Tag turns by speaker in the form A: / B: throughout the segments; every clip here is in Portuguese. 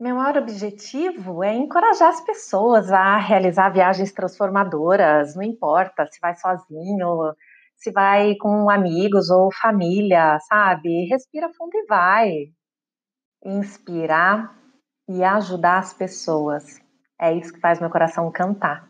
A: Meu maior objetivo é encorajar as pessoas a realizar viagens transformadoras, não importa se vai sozinho, se vai com amigos ou família, sabe? Respira fundo e vai. Inspirar e ajudar as pessoas. É isso que faz meu coração cantar.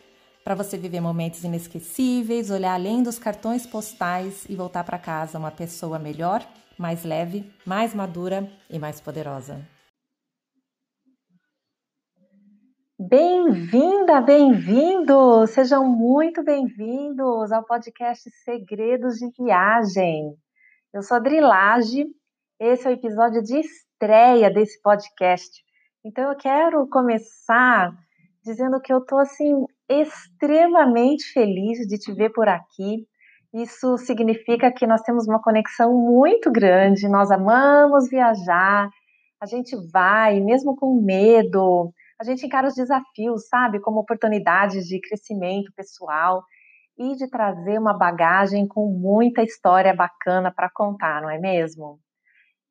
B: para você viver momentos inesquecíveis, olhar além dos cartões postais e voltar para casa uma pessoa melhor, mais leve, mais madura e mais poderosa.
A: Bem-vinda, bem-vindo! Sejam muito bem-vindos ao podcast Segredos de Viagem. Eu sou a Drilage, esse é o episódio de estreia desse podcast. Então eu quero começar dizendo que eu tô assim extremamente feliz de te ver por aqui. Isso significa que nós temos uma conexão muito grande, nós amamos viajar, a gente vai, mesmo com medo, a gente encara os desafios, sabe, como oportunidades de crescimento pessoal e de trazer uma bagagem com muita história bacana para contar, não é mesmo?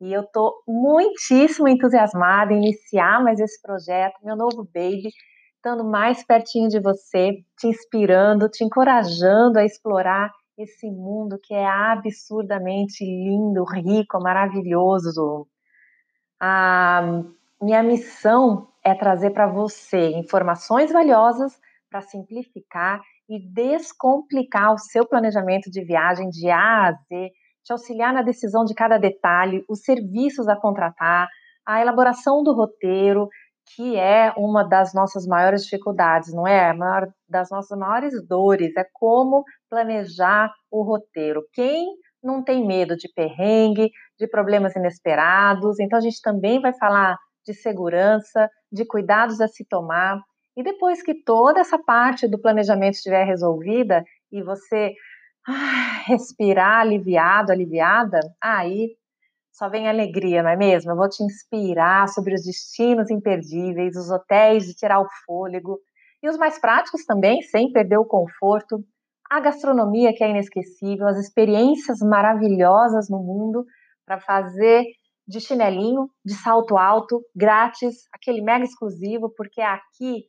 A: E eu estou muitíssimo entusiasmada em iniciar mais esse projeto, meu novo baby, estando mais pertinho de você, te inspirando, te encorajando a explorar esse mundo que é absurdamente lindo, rico, maravilhoso. A minha missão é trazer para você informações valiosas para simplificar e descomplicar o seu planejamento de viagem de A a Z, te auxiliar na decisão de cada detalhe, os serviços a contratar, a elaboração do roteiro, que é uma das nossas maiores dificuldades, não é? A maior das nossas maiores dores é como planejar o roteiro. Quem não tem medo de perrengue, de problemas inesperados? Então a gente também vai falar de segurança, de cuidados a se tomar. E depois que toda essa parte do planejamento estiver resolvida e você ah, respirar aliviado, aliviada, aí só vem alegria, não é mesmo? Eu vou te inspirar sobre os destinos imperdíveis, os hotéis de tirar o fôlego e os mais práticos também, sem perder o conforto, a gastronomia que é inesquecível, as experiências maravilhosas no mundo para fazer de chinelinho, de salto alto, grátis, aquele mega exclusivo, porque aqui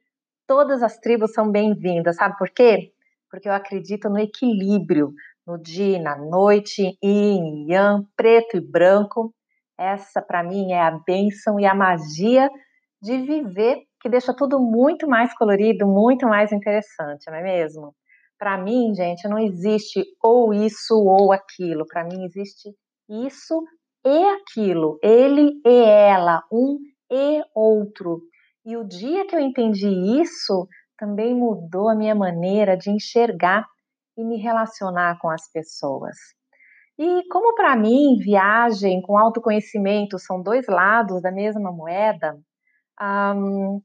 A: todas as tribos são bem-vindas, sabe por quê? Porque eu acredito no equilíbrio, no dia e na noite, yin yang, preto e branco. Essa, para mim, é a bênção e a magia de viver, que deixa tudo muito mais colorido, muito mais interessante, não é mesmo? Para mim, gente, não existe ou isso ou aquilo. Para mim, existe isso e aquilo, ele e ela, um e outro. E o dia que eu entendi isso, também mudou a minha maneira de enxergar e me relacionar com as pessoas. E como para mim, viagem com autoconhecimento são dois lados da mesma moeda, um,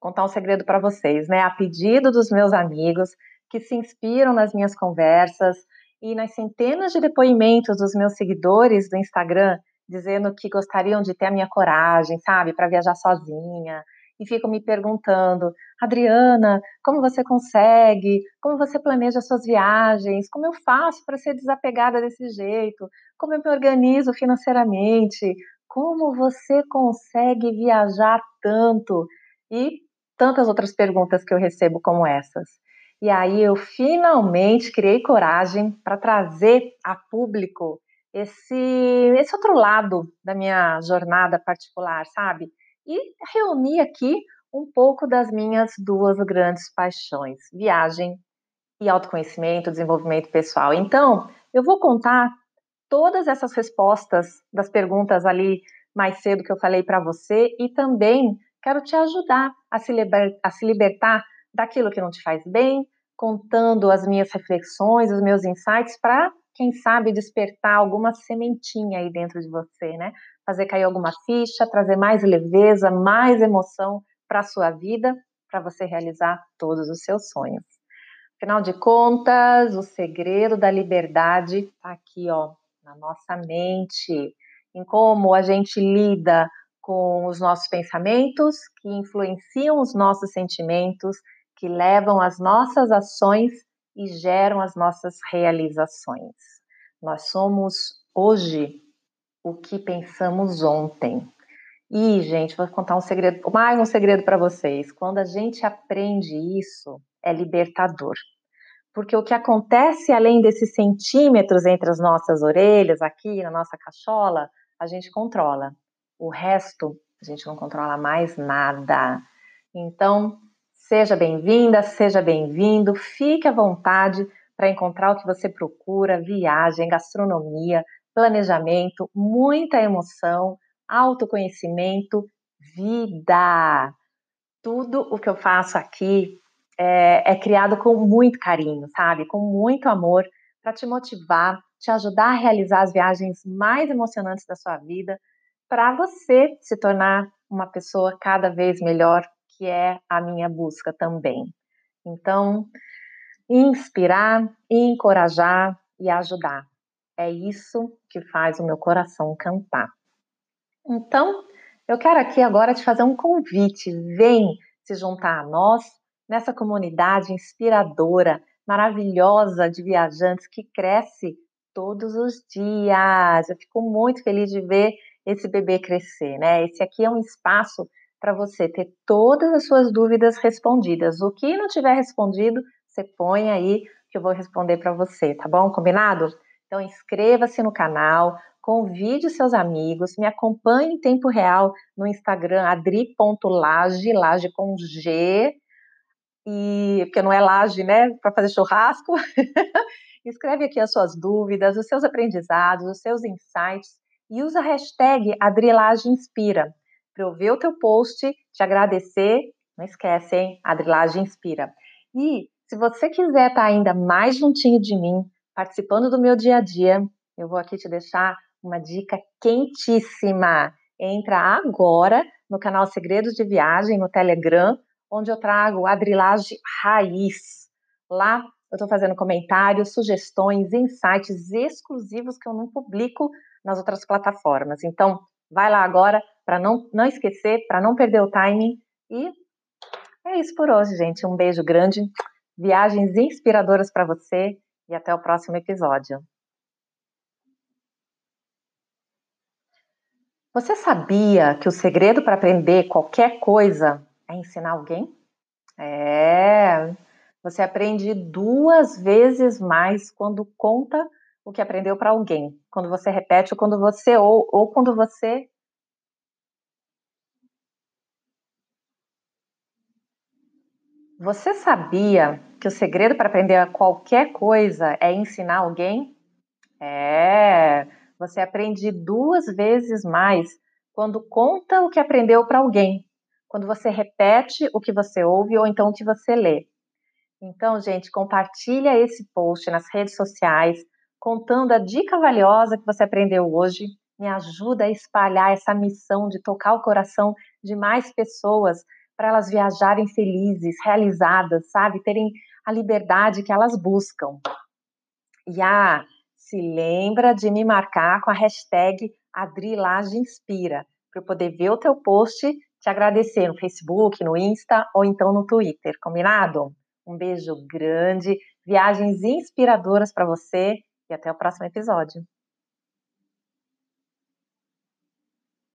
A: contar um segredo para vocês, né? A pedido dos meus amigos que se inspiram nas minhas conversas e nas centenas de depoimentos dos meus seguidores do Instagram dizendo que gostariam de ter a minha coragem, sabe, para viajar sozinha, e ficam me perguntando: Adriana, como você consegue? Como você planeja suas viagens? Como eu faço para ser desapegada desse jeito? Como eu me organizo financeiramente? Como você consegue viajar tanto? E tantas outras perguntas que eu recebo como essas. E aí eu finalmente criei coragem para trazer a público esse, esse outro lado da minha jornada particular, sabe? E reuni aqui um pouco das minhas duas grandes paixões: viagem e autoconhecimento, desenvolvimento pessoal. Então, eu vou contar todas essas respostas das perguntas ali mais cedo que eu falei para você e também quero te ajudar a se, liber, a se libertar daquilo que não te faz bem, contando as minhas reflexões, os meus insights para, quem sabe, despertar alguma sementinha aí dentro de você, né? Fazer cair alguma ficha, trazer mais leveza, mais emoção para a sua vida, para você realizar todos os seus sonhos. Afinal de contas, o segredo da liberdade está aqui, ó, na nossa mente, em como a gente lida com os nossos pensamentos, que influenciam os nossos sentimentos, que levam as nossas ações e geram as nossas realizações. Nós somos hoje o que pensamos ontem. E, gente, vou contar um segredo, mais um segredo para vocês. Quando a gente aprende isso, é libertador. Porque o que acontece além desses centímetros entre as nossas orelhas, aqui na nossa cachola, a gente controla. O resto, a gente não controla mais nada. Então, seja bem-vinda, seja bem-vindo, fique à vontade para encontrar o que você procura: viagem, gastronomia, planejamento, muita emoção, autoconhecimento, vida. Tudo o que eu faço aqui é, é criado com muito carinho, sabe? Com muito amor para te motivar, te ajudar a realizar as viagens mais emocionantes da sua vida, para você se tornar uma pessoa cada vez melhor, que é a minha busca também. Então, inspirar, encorajar e ajudar. É isso que faz o meu coração cantar. Então, eu quero aqui agora te fazer um convite. Vem se juntar a nós nessa comunidade inspiradora, maravilhosa de viajantes que cresce todos os dias. Eu fico muito feliz de ver esse bebê crescer, né? Esse aqui é um espaço para você ter todas as suas dúvidas respondidas. O que não tiver respondido, você põe aí que eu vou responder para você, tá bom? Combinado? Então inscreva-se no canal, convide seus amigos, me acompanhe em tempo real no Instagram adri.lage, lage com G, e porque não é laje, né, para fazer churrasco. Escreve aqui as suas dúvidas, os seus aprendizados, os seus insights e usa a hashtag Adrilage Inspira para eu ver o teu post, te agradecer. Não esquece, hein? Adrilage Inspira. E se você quiser estar tá ainda mais juntinho de mim, participando do meu dia a dia, eu vou aqui te deixar uma dica quentíssima. Entra agora no canal Segredos de Viagem no Telegram onde eu trago a drilagem raiz. Lá eu estou fazendo comentários, sugestões, insights exclusivos que eu não publico nas outras plataformas. Então, vai lá agora para não, não esquecer, para não perder o timing. E é isso por hoje, gente. Um beijo grande, viagens inspiradoras para você e até o próximo episódio. Você sabia que o segredo para aprender qualquer coisa é ensinar alguém? É. Você aprende duas vezes mais quando conta o que aprendeu para alguém. Quando você repete, ou quando você ou, ou quando você Você sabia que o segredo para aprender qualquer coisa é ensinar alguém? É, você aprende duas vezes mais quando conta o que aprendeu para alguém quando você repete o que você ouve ou então o que você lê. Então, gente, compartilha esse post nas redes sociais, contando a dica valiosa que você aprendeu hoje. Me ajuda a espalhar essa missão de tocar o coração de mais pessoas para elas viajarem felizes, realizadas, sabe? Terem a liberdade que elas buscam. E ah, se lembra de me marcar com a hashtag AdriLageInspira, para eu poder ver o teu post te agradecer no Facebook, no Insta ou então no Twitter, combinado? Um beijo grande, viagens inspiradoras para você e até o próximo episódio.